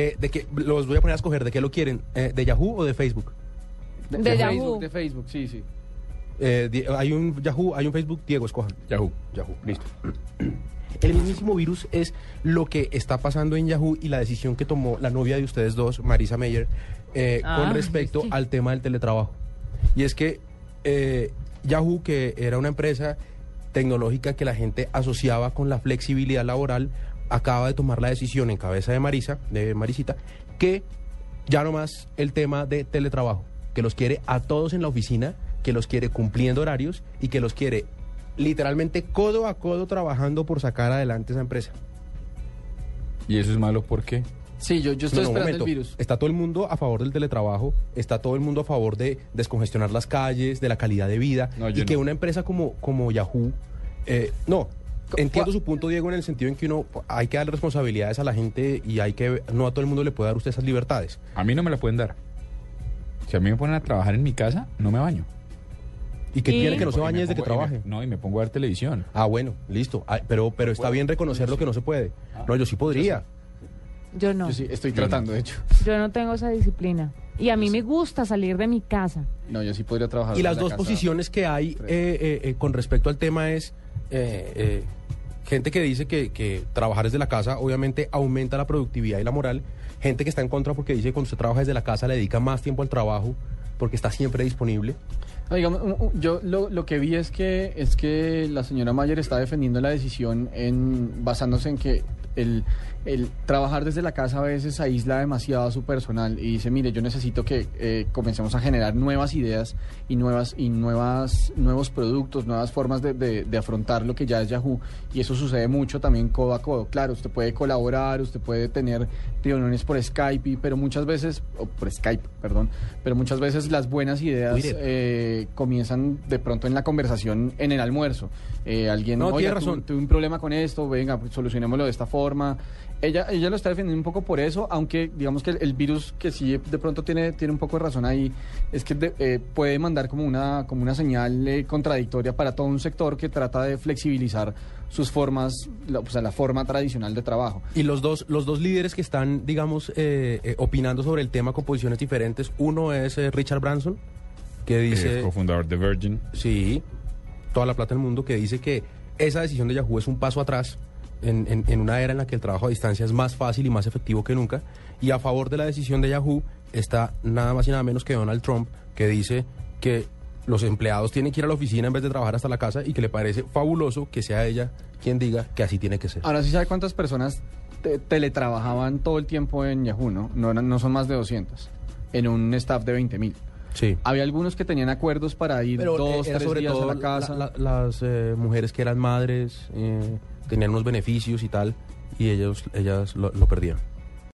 eh, de que los voy a poner a escoger, ¿de qué lo quieren? Eh, ¿De Yahoo o de Facebook? De, De Yahoo. Facebook, de Facebook, sí, sí. Eh, di- hay un Yahoo, hay un Facebook, Diego, escojan. Yahoo. Yahoo, listo. El mismísimo virus es lo que está pasando en Yahoo y la decisión que tomó la novia de ustedes dos, Marisa Meyer, eh, Ah, con respecto sí. al tema del teletrabajo. Y es que eh, Yahoo, que era una empresa tecnológica que la gente asociaba con la flexibilidad laboral, acaba de tomar la decisión en cabeza de Marisa, de Marisita, que ya no más el tema de teletrabajo, que los quiere a todos en la oficina, que los quiere cumpliendo horarios y que los quiere literalmente codo a codo trabajando por sacar adelante esa empresa. ¿Y eso es malo por qué? Sí, yo, yo estoy No, no, un esperando momento. el virus. Está todo el mundo a favor del teletrabajo, está todo el mundo a favor de descongestionar las calles, de la calidad de vida, No, y que no. una empresa como, como Yahoo, eh, no, entiendo su punto, Diego, en el sentido en que uno hay que dar responsabilidades a la gente y hay que, no a todo el mundo le puede dar usted esas libertades. A mí no me la pueden dar. Si a mí me ponen a trabajar en mi casa, no me baño. Y que Y- tiene que no se bañe desde que pongo- y me- trabaje. no, y me pongo a ver televisión. Ah, bueno, listo. Ah, pero pero está bien reconocer lo que no se puede. No, yo sí podría. Yo no. Yo sí, estoy tratando, de hecho. Yo no tengo esa disciplina. Y a mí me gusta salir de mi casa. No, yo sí podría trabajar. Y las la dos casa. posiciones que hay eh, eh, eh, con respecto al tema es eh, eh, gente que dice que, que trabajar desde la casa obviamente aumenta la productividad y la moral. Gente que está en contra porque dice que cuando usted trabaja desde la casa le dedica más tiempo al trabajo porque está siempre disponible. Digamos, yo lo, lo que vi es que es que la señora Mayer está defendiendo la decisión basándose en que el, el trabajar desde la casa a veces aísla demasiado a su personal y dice, mire, yo necesito que eh, comencemos a generar nuevas ideas y nuevas y nuevas nuevos productos, nuevas formas de, de- de afrontar lo que ya es Yahoo y eso sucede mucho también codo a codo. Claro, usted puede colaborar, usted puede tener reuniones por Skype, pero muchas veces, o por Skype, perdón, pero muchas veces las buenas ideas eh, comienzan de pronto en la conversación en el almuerzo. Eh, alguien, No, tiene razón. tuve un problema con esto, venga, pues solucionémoslo de esta forma. Ella, ella lo está defendiendo un poco por eso, aunque digamos que el, el virus que sí de pronto tiene, tiene un poco de razón ahí, es que de- eh, puede mandar como una, como una señal eh, contradictoria para todo un sector que trata de flexibilizar sus formas, la, o sea, la forma tradicional de trabajo. Y los dos, los dos líderes que están, digamos, eh, eh, opinando sobre el tema con posiciones diferentes, uno es eh, Richard Branson, que dice... Cofundador de Virgin. Sí, toda la plata del mundo que dice que esa decisión de Yahoo es un paso atrás en, una era en la que el trabajo a distancia es más fácil y más efectivo que nunca. Y a favor de la decisión de Yahoo está nada más y nada menos que Donald Trump, que dice que los empleados tienen que ir a la oficina en vez de trabajar hasta la casa y que le parece fabuloso que sea ella quien diga que así tiene que ser. Ahora sí sabe cuántas personas te- teletrabajaban todo el tiempo en Yahoo, ¿no? No, no son más de 200, en un staff de 20 mil. Sí. Había algunos que tenían acuerdos para ir Pero dos, eh, era tres sobre días todo a la casa. la- la- las eh, mujeres que eran madres, eh, tenían unos beneficios y tal, y ellos, ellas lo- lo perdían.